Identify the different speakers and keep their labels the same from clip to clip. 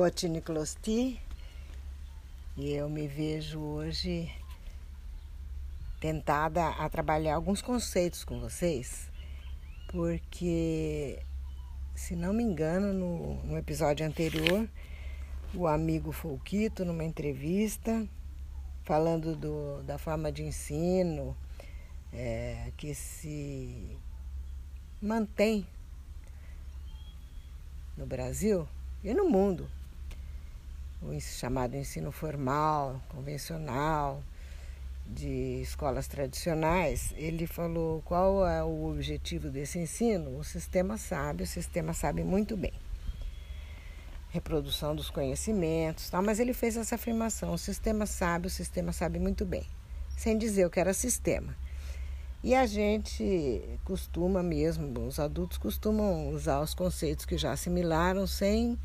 Speaker 1: Cote Niclosti e eu me vejo hoje tentada a trabalhar alguns conceitos com vocês, porque, se não me engano, no, no episódio anterior, o amigo Folquito, numa entrevista, falando do, da forma de ensino é, que se mantém no Brasil e no mundo o chamado ensino formal, convencional, de escolas tradicionais, ele falou qual é o objetivo desse ensino. O sistema sabe, o sistema sabe muito bem. Reprodução dos conhecimentos, tal, mas ele fez essa afirmação: o sistema sabe, o sistema sabe muito bem, sem dizer o que era sistema. E a gente costuma mesmo, os adultos costumam usar os conceitos que já assimilaram sem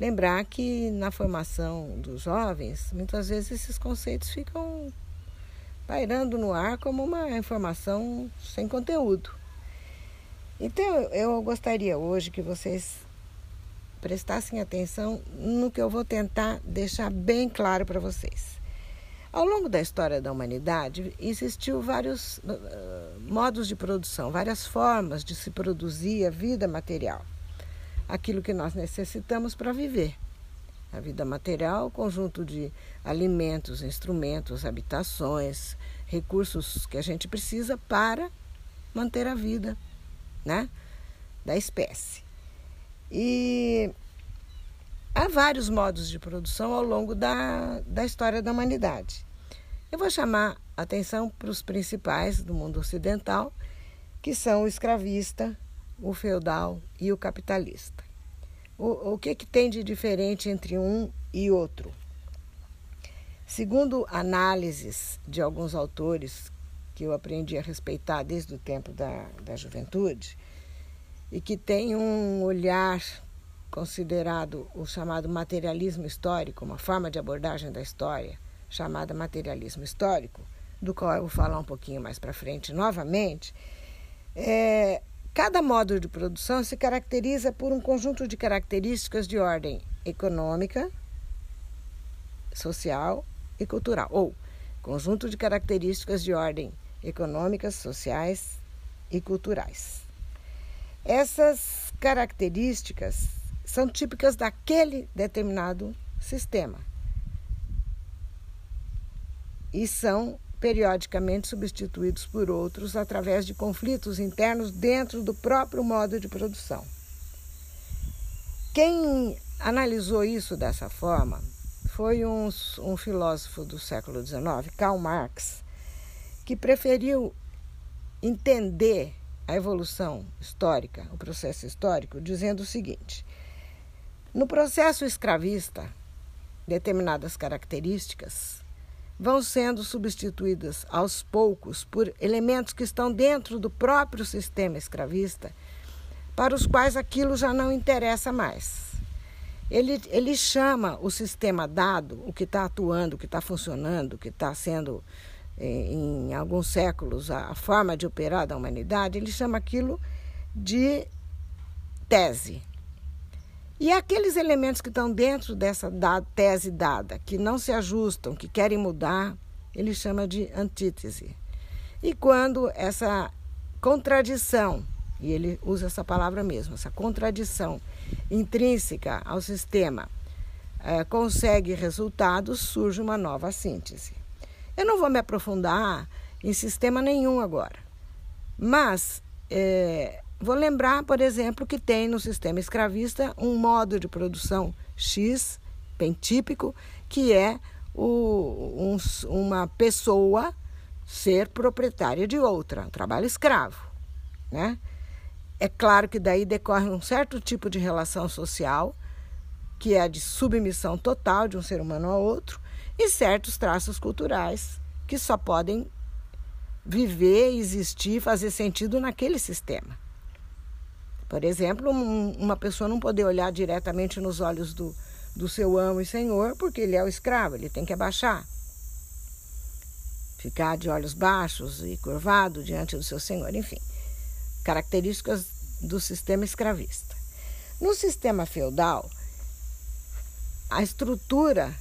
Speaker 1: Lembrar que na formação dos jovens, muitas vezes esses conceitos ficam pairando no ar como uma informação sem conteúdo. Então eu gostaria hoje que vocês prestassem atenção no que eu vou tentar deixar bem claro para vocês. Ao longo da história da humanidade, existiu vários uh, modos de produção, várias formas de se produzir a vida material aquilo que nós necessitamos para viver. A vida material, conjunto de alimentos, instrumentos, habitações, recursos que a gente precisa para manter a vida né, da espécie. E há vários modos de produção ao longo da, da história da humanidade. Eu vou chamar atenção para os principais do mundo ocidental, que são o escravista, o feudal e o capitalista. O, o que, que tem de diferente entre um e outro? Segundo análises de alguns autores que eu aprendi a respeitar desde o tempo da, da juventude, e que tem um olhar considerado o chamado materialismo histórico, uma forma de abordagem da história chamada materialismo histórico, do qual eu vou falar um pouquinho mais para frente novamente, é, Cada modo de produção se caracteriza por um conjunto de características de ordem econômica, social e cultural, ou conjunto de características de ordem econômicas, sociais e culturais. Essas características são típicas daquele determinado sistema e são periodicamente substituídos por outros através de conflitos internos dentro do próprio modo de produção. Quem analisou isso dessa forma foi um, um filósofo do século XIX, Karl Marx, que preferiu entender a evolução histórica, o processo histórico, dizendo o seguinte: no processo escravista, determinadas características vão sendo substituídas aos poucos por elementos que estão dentro do próprio sistema escravista, para os quais aquilo já não interessa mais. Ele, ele chama o sistema dado, o que está atuando, o que está funcionando, o que está sendo, eh, em alguns séculos, a, a forma de operar da humanidade, ele chama aquilo de tese. E aqueles elementos que estão dentro dessa tese dada, que não se ajustam, que querem mudar, ele chama de antítese. E quando essa contradição, e ele usa essa palavra mesmo, essa contradição intrínseca ao sistema, é, consegue resultados, surge uma nova síntese. Eu não vou me aprofundar em sistema nenhum agora, mas é, Vou lembrar, por exemplo, que tem no sistema escravista um modo de produção X, bem típico, que é o, um, uma pessoa ser proprietária de outra, um trabalho escravo. Né? É claro que daí decorre um certo tipo de relação social, que é a de submissão total de um ser humano ao outro, e certos traços culturais que só podem viver, existir, fazer sentido naquele sistema. Por exemplo, um, uma pessoa não poder olhar diretamente nos olhos do, do seu amo e senhor, porque ele é o escravo, ele tem que abaixar. Ficar de olhos baixos e curvado diante do seu senhor, enfim. Características do sistema escravista. No sistema feudal, a estrutura,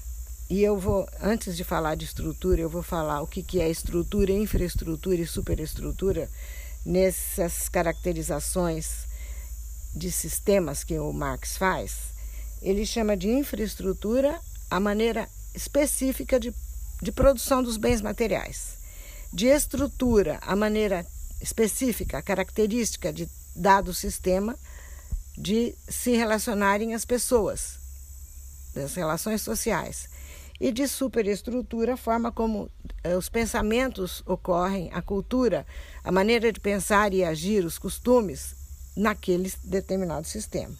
Speaker 1: e eu vou, antes de falar de estrutura, eu vou falar o que, que é estrutura, infraestrutura e superestrutura, nessas caracterizações de sistemas que o Marx faz. Ele chama de infraestrutura a maneira específica de, de produção dos bens materiais, de estrutura a maneira específica, característica de dado sistema de se relacionarem as pessoas, das relações sociais, e de superestrutura, a forma como eh, os pensamentos ocorrem, a cultura, a maneira de pensar e agir, os costumes naquele determinado sistema.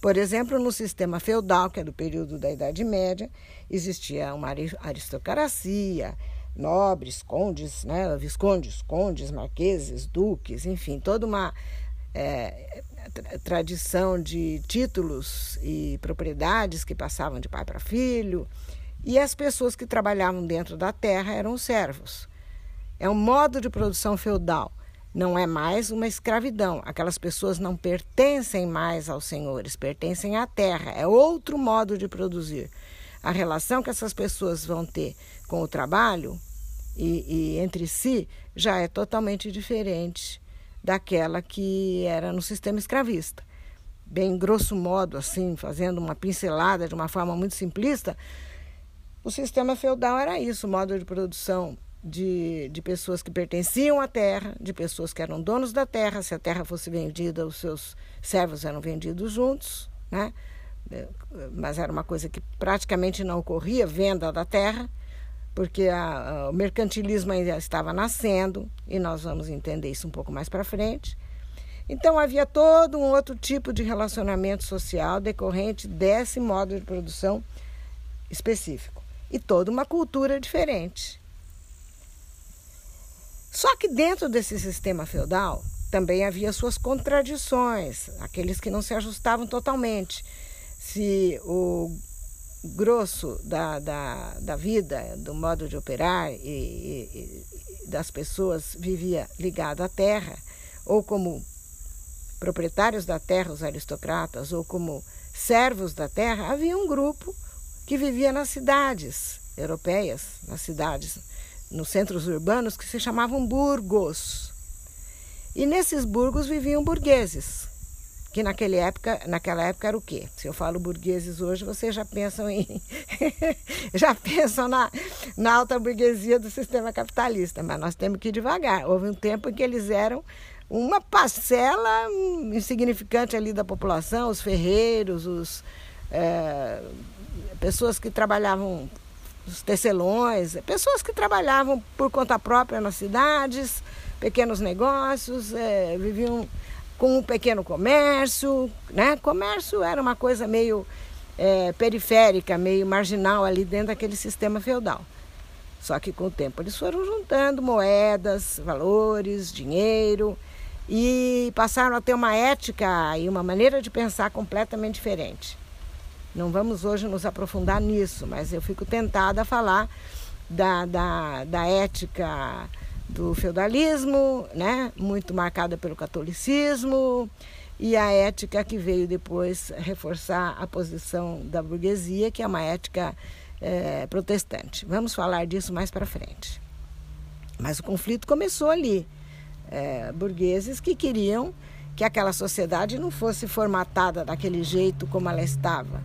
Speaker 1: Por exemplo, no sistema feudal, que é do período da Idade Média, existia uma aristocracia, nobres, condes, né, viscondes, condes, marqueses, duques, enfim, toda uma é, tradição de títulos e propriedades que passavam de pai para filho, e as pessoas que trabalhavam dentro da terra eram os servos. É um modo de produção feudal, não é mais uma escravidão. Aquelas pessoas não pertencem mais aos senhores, pertencem à terra. É outro modo de produzir. A relação que essas pessoas vão ter com o trabalho e, e entre si já é totalmente diferente daquela que era no sistema escravista. Bem grosso modo, assim, fazendo uma pincelada de uma forma muito simplista, o sistema feudal era isso, o modo de produção de, de pessoas que pertenciam à terra, de pessoas que eram donos da terra. Se a terra fosse vendida, os seus servos eram vendidos juntos, né? mas era uma coisa que praticamente não ocorria, venda da terra porque a, a, o mercantilismo ainda estava nascendo e nós vamos entender isso um pouco mais para frente. Então havia todo um outro tipo de relacionamento social decorrente desse modo de produção específico e toda uma cultura diferente. Só que dentro desse sistema feudal também havia suas contradições, aqueles que não se ajustavam totalmente. Se o grosso da, da, da vida, do modo de operar e, e, e das pessoas vivia ligado à terra, ou como proprietários da terra, os aristocratas, ou como servos da terra, havia um grupo que vivia nas cidades europeias, nas cidades, nos centros urbanos, que se chamavam burgos. E nesses burgos viviam burgueses, que naquela época, naquela época era o quê? Se eu falo burgueses hoje, vocês já pensam em já pensam na, na alta burguesia do sistema capitalista, mas nós temos que ir devagar. Houve um tempo em que eles eram uma parcela insignificante ali da população, os ferreiros, os é, pessoas que trabalhavam os tecelões, pessoas que trabalhavam por conta própria nas cidades, pequenos negócios, é, viviam com um pequeno comércio, né? Comércio era uma coisa meio é, periférica, meio marginal ali dentro daquele sistema feudal. Só que com o tempo eles foram juntando moedas, valores, dinheiro e passaram a ter uma ética e uma maneira de pensar completamente diferente. Não vamos hoje nos aprofundar nisso, mas eu fico tentada a falar da, da, da ética do feudalismo, né, muito marcada pelo catolicismo, e a ética que veio depois reforçar a posição da burguesia, que é uma ética é, protestante. Vamos falar disso mais para frente. Mas o conflito começou ali. É, burgueses que queriam que aquela sociedade não fosse formatada daquele jeito como ela estava,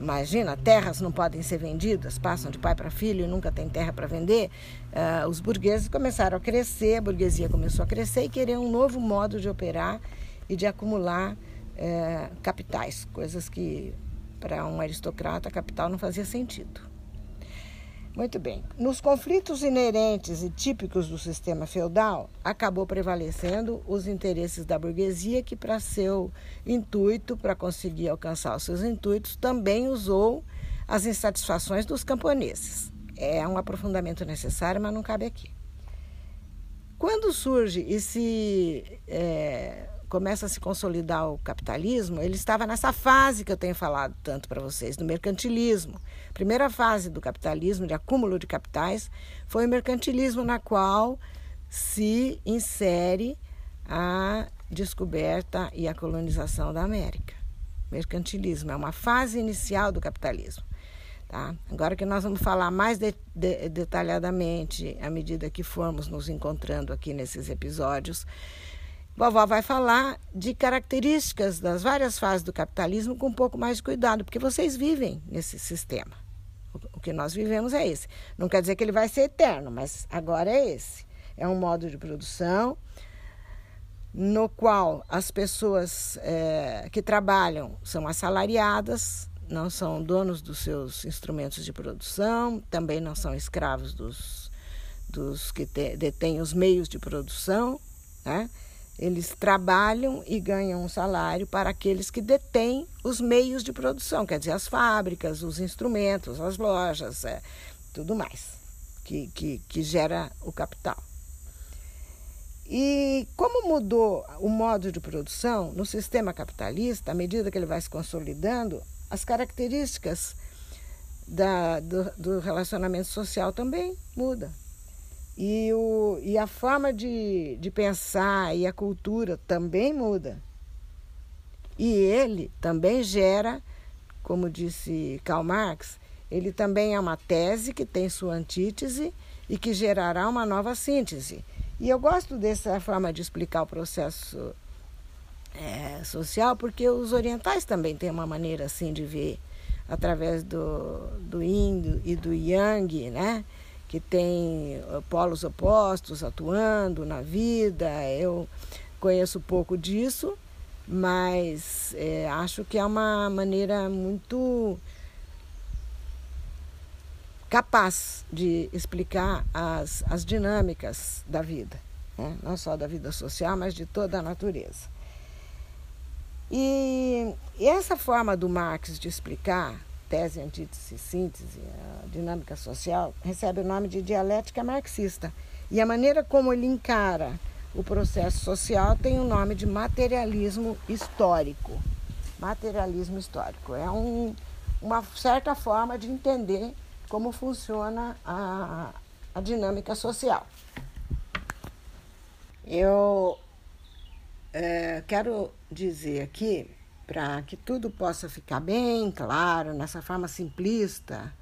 Speaker 1: Imagina, terras não podem ser vendidas, passam de pai para filho e nunca tem terra para vender. Uh, os burgueses começaram a crescer, a burguesia começou a crescer e querer um novo modo de operar e de acumular uh, capitais, coisas que para um aristocrata capital não fazia sentido. Muito bem. Nos conflitos inerentes e típicos do sistema feudal, acabou prevalecendo os interesses da burguesia, que, para seu intuito, para conseguir alcançar os seus intuitos, também usou as insatisfações dos camponeses. É um aprofundamento necessário, mas não cabe aqui. Quando surge e se é, começa a se consolidar o capitalismo, ele estava nessa fase que eu tenho falado tanto para vocês, do mercantilismo. A primeira fase do capitalismo, de acúmulo de capitais, foi o mercantilismo, na qual se insere a descoberta e a colonização da América. Mercantilismo é uma fase inicial do capitalismo. Tá? Agora que nós vamos falar mais de, de, detalhadamente à medida que formos nos encontrando aqui nesses episódios, vovó vai falar de características das várias fases do capitalismo com um pouco mais de cuidado, porque vocês vivem nesse sistema. O, que nós vivemos é esse. Não quer dizer que ele vai ser eterno, mas agora é esse. É um modo de produção no qual as pessoas é, que trabalham são assalariadas, não são donos dos seus instrumentos de produção, também não são escravos dos, dos que te, detêm os meios de produção. Né? Eles trabalham e ganham um salário para aqueles que detêm os meios de produção, quer dizer, as fábricas, os instrumentos, as lojas, é, tudo mais, que, que, que gera o capital. E como mudou o modo de produção no sistema capitalista, à medida que ele vai se consolidando, as características da, do, do, relacionamento social também mudam. E, o, e a forma de, de pensar e a cultura também muda. E ele também gera, como disse Karl Marx, ele também é uma tese que tem sua antítese e que gerará uma nova síntese. E eu gosto dessa forma de explicar o processo é, social, porque os orientais também têm uma maneira assim de ver, através do, do yin e do yang, né? Que tem eh, polos opostos atuando na vida. Eu conheço pouco disso, mas é, acho que é uma maneira muito capaz de explicar as, as dinâmicas da vida, né? não só da vida social, mas de toda a natureza. E, e essa forma do Marx de explicar tese, antítese, síntese, a dinâmica social, recebe o nome de dialética marxista. E a maneira como ele encara o processo social tem o nome de materialismo histórico. Materialismo histórico. É um, uma certa forma de entender como funciona a, a dinâmica social. Eu é, quero dizer aqui, para que tudo possa ficar bem claro, nessa forma simplista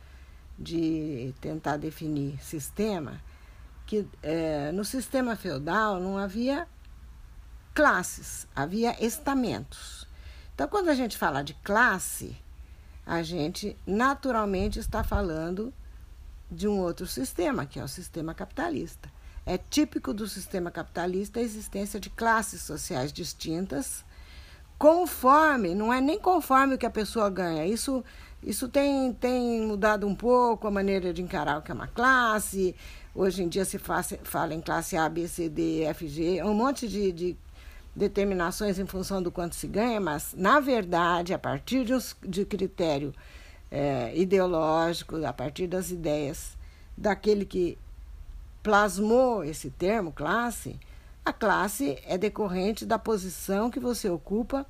Speaker 1: de tentar definir sistema, que é, no sistema feudal não havia classes, havia estamentos. Então, quando a gente fala de classe, a gente naturalmente está falando de um outro sistema, que é o sistema capitalista. É típico do sistema capitalista a existência de classes sociais distintas, conforme, não é nem conforme o que a pessoa ganha. Isso, isso tem, tem mudado um pouco a maneira de encarar o que é uma classe. Hoje em dia se faz, fala em classe A, B, C, D, F, G, um monte de, de determinações em função do quanto se ganha, mas, na verdade, a partir de, de critério é, ideológico, a partir das ideias daquele que plasmou esse termo, classe, a classe é decorrente da posição que você ocupa,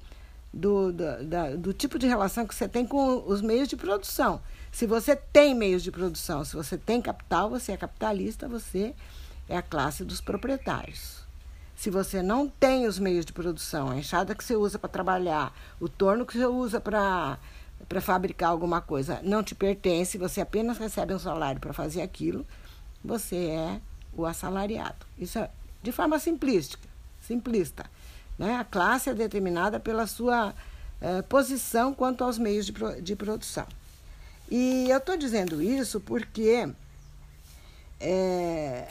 Speaker 1: do, do, da, do tipo de relação que você tem com os meios de produção. Se você tem meios de produção, se você tem capital, você é capitalista, você é a classe dos proprietários. Se você não tem os meios de produção, a enxada que você usa para trabalhar, o torno que você usa para para fabricar alguma coisa não te pertence, você apenas recebe um salário para fazer aquilo, você é o assalariado. Isso é de forma simplística, simplista. Né? A classe é determinada pela sua eh, posição quanto aos meios de, de produção. E eu estou dizendo isso porque é,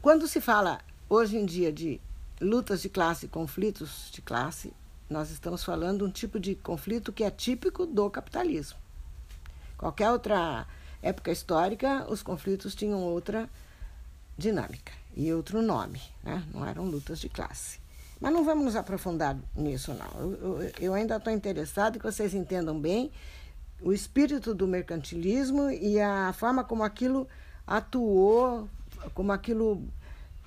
Speaker 1: quando se fala hoje em dia de lutas de classe, conflitos de classe, nós estamos falando um tipo de conflito que é típico do capitalismo. Qualquer outra época histórica, os conflitos tinham outra dinâmica e outro nome, né? não eram lutas de classe. Mas não vamos nos aprofundar nisso, não. Eu, eu, eu ainda estou interessado que vocês entendam bem o espírito do mercantilismo e a forma como aquilo atuou, como aquilo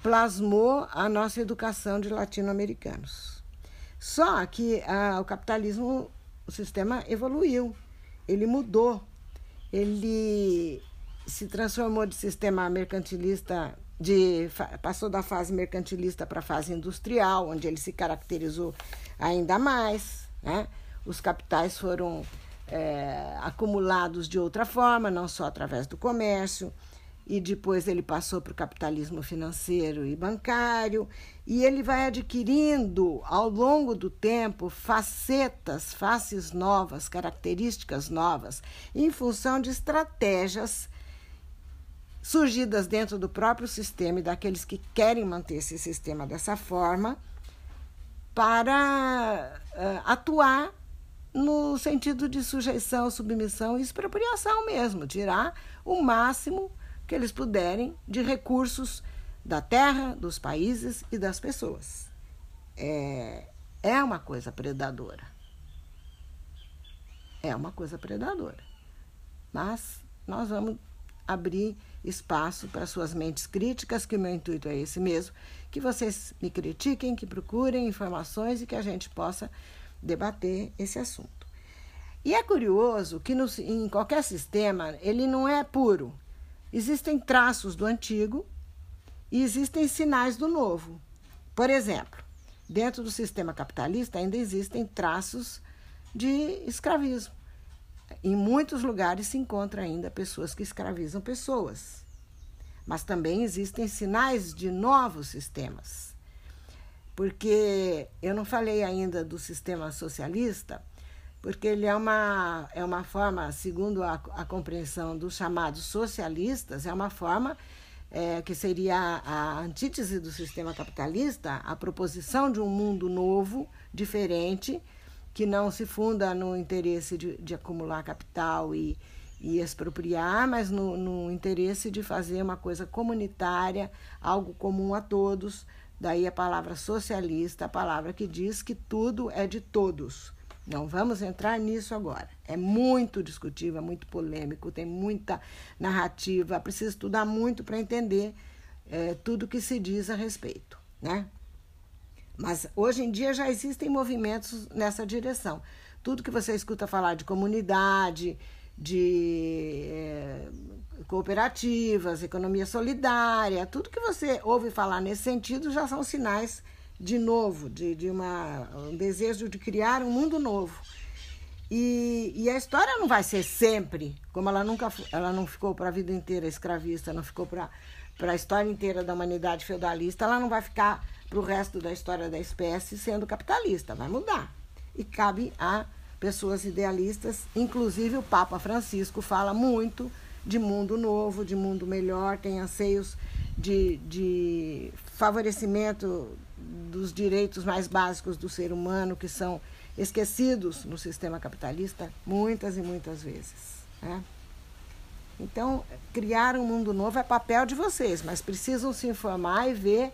Speaker 1: plasmou a nossa educação de latino-americanos. Só que ah, o capitalismo, o sistema evoluiu, ele mudou ele se transformou de sistema mercantilista, de, passou da fase mercantilista para a fase industrial, onde ele se caracterizou ainda mais. Né? Os capitais foram é, acumulados de outra forma, não só através do comércio, e depois ele passou para o capitalismo financeiro e bancário, e ele vai adquirindo ao longo do tempo facetas, faces novas, características novas, em função de estratégias surgidas dentro do próprio sistema e daqueles que querem manter esse sistema dessa forma, para uh, atuar no sentido de sujeição, submissão e expropriação mesmo, tirar o máximo que eles puderem de recursos da terra, dos países e das pessoas. É, é uma coisa predadora. É uma coisa predadora. Mas nós vamos abrir espaço para suas mentes críticas, que o meu intuito é esse mesmo, que vocês me critiquem, que procurem informações e que a gente possa debater esse assunto. E é curioso que no, em qualquer sistema ele não é puro. Existem traços do antigo e existem sinais do novo. Por exemplo, dentro do sistema capitalista ainda existem traços de escravismo. Em muitos lugares se encontra ainda pessoas que escravizam pessoas. Mas também existem sinais de novos sistemas. Porque eu não falei ainda do sistema socialista, porque ele é uma, é uma forma, segundo a, a compreensão dos chamados socialistas, é uma forma é, que seria a, antítese do sistema capitalista, a proposição de um mundo novo, diferente, que não se funda no interesse de, de acumular capital e, e expropriar, mas no, no interesse de fazer uma coisa comunitária, algo comum a todos. Daí a palavra socialista, a palavra que diz que tudo é de todos não vamos entrar nisso agora. É muito discutível, é muito polêmico, tem muita narrativa, precisa estudar muito para entender é, tudo que se diz a respeito, né? Mas hoje em dia já existem movimentos nessa direção. Tudo que você escuta falar de comunidade, de é, cooperativas, economia solidária, tudo que você ouve falar nesse sentido já são sinais de novo, de, de uma, um desejo de criar um mundo novo. E, e a história não vai ser sempre, como ela nunca ela não ficou para a vida inteira escravista, não ficou para a história inteira da humanidade feudalista, ela não vai ficar para o resto da história da espécie sendo capitalista, vai mudar. E cabe a pessoas idealistas, inclusive o Papa Francisco fala muito de mundo novo, de mundo melhor, tem anseios de, de favorecimento dos direitos mais básicos do ser humano que são esquecidos no sistema capitalista muitas e muitas vezes. Né? Então, criar um mundo novo é papel de vocês, mas precisam se informar e ver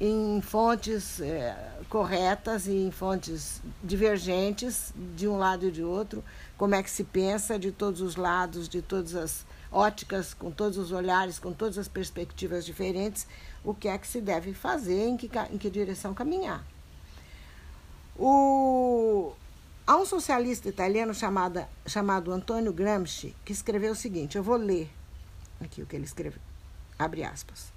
Speaker 1: em fontes é, corretas e em fontes divergentes de um lado e de outro, como é que se pensa de todos os lados, de todas as óticas, com todos os olhares, com todas as perspectivas diferentes, o que é que se deve fazer, em que, em que direção caminhar. O, há um socialista italiano chamado, chamado Antonio Gramsci que escreveu o seguinte: eu vou ler aqui o que ele escreveu. Abre aspas.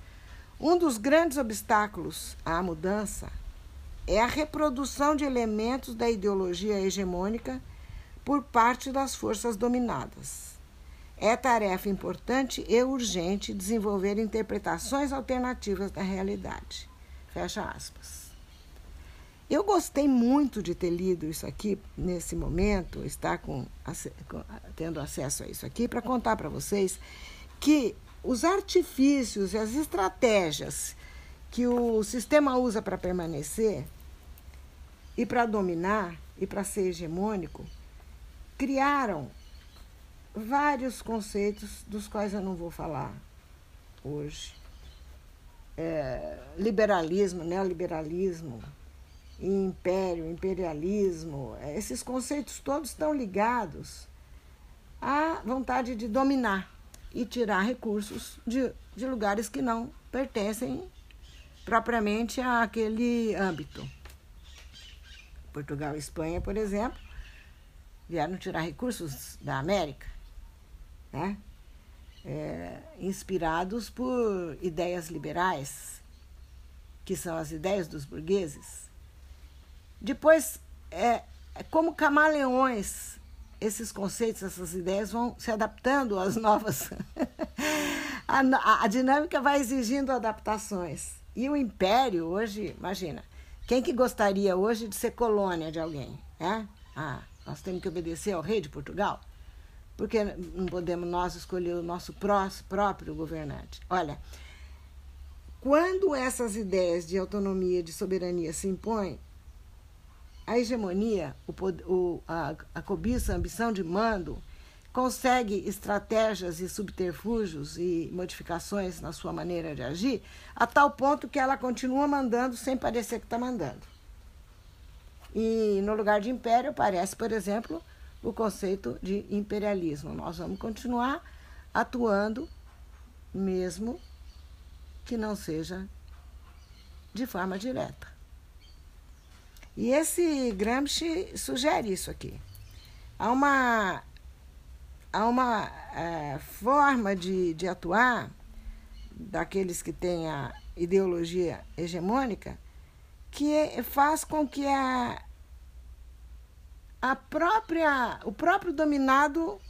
Speaker 1: Um dos grandes obstáculos à mudança é a reprodução de elementos da ideologia hegemônica por parte das forças dominadas. É tarefa importante e urgente desenvolver interpretações alternativas da realidade. Fecha aspas. Eu gostei muito de ter lido isso aqui nesse momento, estar com, tendo acesso a isso aqui, para contar para vocês que os artifícios e as estratégias que o sistema usa para permanecer e para dominar e para ser hegemônico criaram vários conceitos dos quais eu não vou falar hoje. É, liberalismo, neoliberalismo, império, imperialismo, é, esses conceitos todos estão ligados à vontade de dominar e tirar recursos de, de lugares que não pertencem propriamente àquele âmbito. Portugal e Espanha, por exemplo, vieram tirar recursos da América né? É, inspirados por ideias liberais, que são as ideias dos burgueses. Depois, é, é como camaleões, esses conceitos, essas ideias vão se adaptando às novas. a, a, dinâmica vai exigindo adaptações. E o império hoje, imagina, quem que gostaria hoje de ser colônia de alguém? É? Ah, nós temos que obedecer ao rei de Portugal? Porque não podemos nós escolher o nosso próprio governante? Olha, quando essas ideias de autonomia, de soberania se impõem, a hegemonia, o, o, a, a cobiça, a ambição de mando, consegue estratégias e subterfúgios e modificações na sua maneira de agir, a tal ponto que ela continua mandando sem parecer que está mandando. E no lugar de império aparece, por exemplo, o conceito de imperialismo. Nós vamos continuar atuando, mesmo que não seja de forma direta. E esse Gramsci sugere isso aqui. Há uma, há uma é, forma de, de atuar daqueles que têm a ideologia hegemônica que faz com que a, a própria, o próprio dominado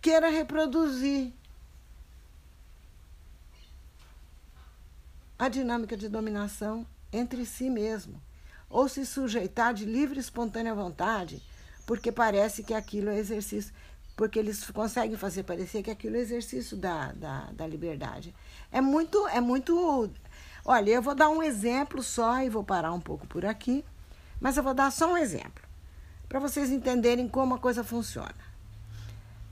Speaker 1: queira reproduzir a dinâmica de dominação entre si mesmo ou se sujeitar de livre e espontânea vontade, porque parece que aquilo é exercício, porque eles conseguem fazer parecer que aquilo é exercício da, da, da liberdade. É muito, é muito. Olha, eu vou dar um exemplo só e vou parar um pouco por aqui, mas eu vou dar só um exemplo, para vocês entenderem como a coisa funciona.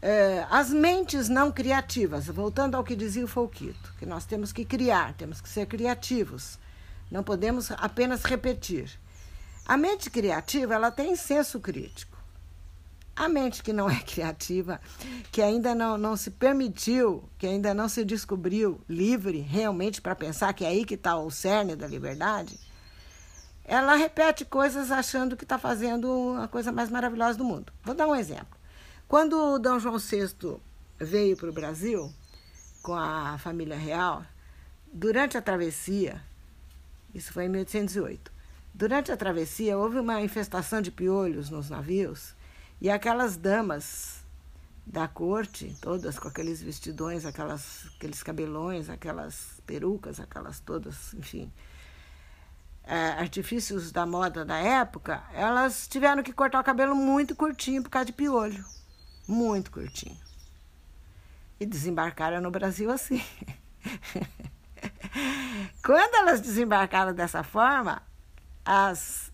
Speaker 1: É, as mentes não criativas, voltando ao que dizia o Fouquito, que nós temos que criar, temos que ser criativos, não podemos apenas repetir. A mente criativa, ela tem senso crítico. A mente que não é criativa, que ainda não, não se permitiu, que ainda não se descobriu livre realmente para pensar que é aí que está o cerne da liberdade, ela repete coisas achando que está fazendo a coisa mais maravilhosa do mundo. Vou dar um exemplo. Quando o Dom João VI veio para o Brasil com a família real, durante a travessia, isso foi em 1808, Durante a travessia, houve uma infestação de piolhos nos navios e aquelas damas da corte, todas com aqueles vestidões, aquelas, aqueles cabelões, aquelas perucas, aquelas todas, enfim, é, artifícios da moda da época, elas tiveram que cortar o cabelo muito curtinho por causa de piolho. Muito curtinho. E desembarcaram no Brasil assim. Quando elas desembarcaram dessa forma, as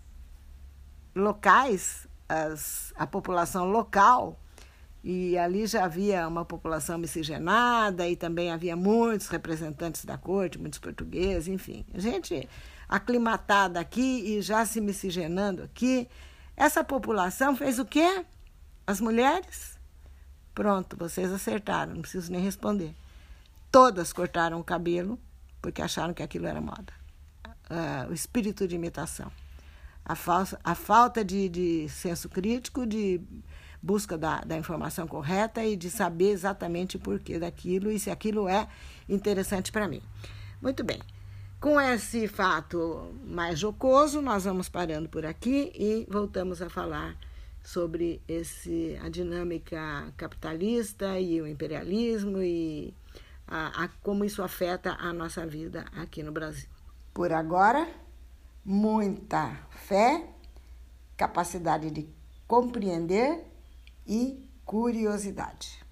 Speaker 1: locais, as, a população local, e ali já havia uma população miscigenada e também havia muitos representantes da corte, muitos portugueses, enfim, gente aclimatada aqui e já se miscigenando aqui. Essa população fez o quê? As mulheres? Pronto, vocês acertaram, não preciso nem responder. Todas cortaram o cabelo porque acharam que aquilo era moda uh, o espírito de imitação. A, falsa, a falta de, de senso crítico, de busca da, da informação correta e de saber exatamente o porquê daquilo e se aquilo é interessante para mim. Muito bem. Com esse fato mais jocoso, nós vamos parando por aqui e voltamos a falar sobre esse, a dinâmica capitalista e o imperialismo e a, a, como isso afeta a nossa vida aqui no Brasil. Por agora, muita fé, capacidade de compreender e curiosidade.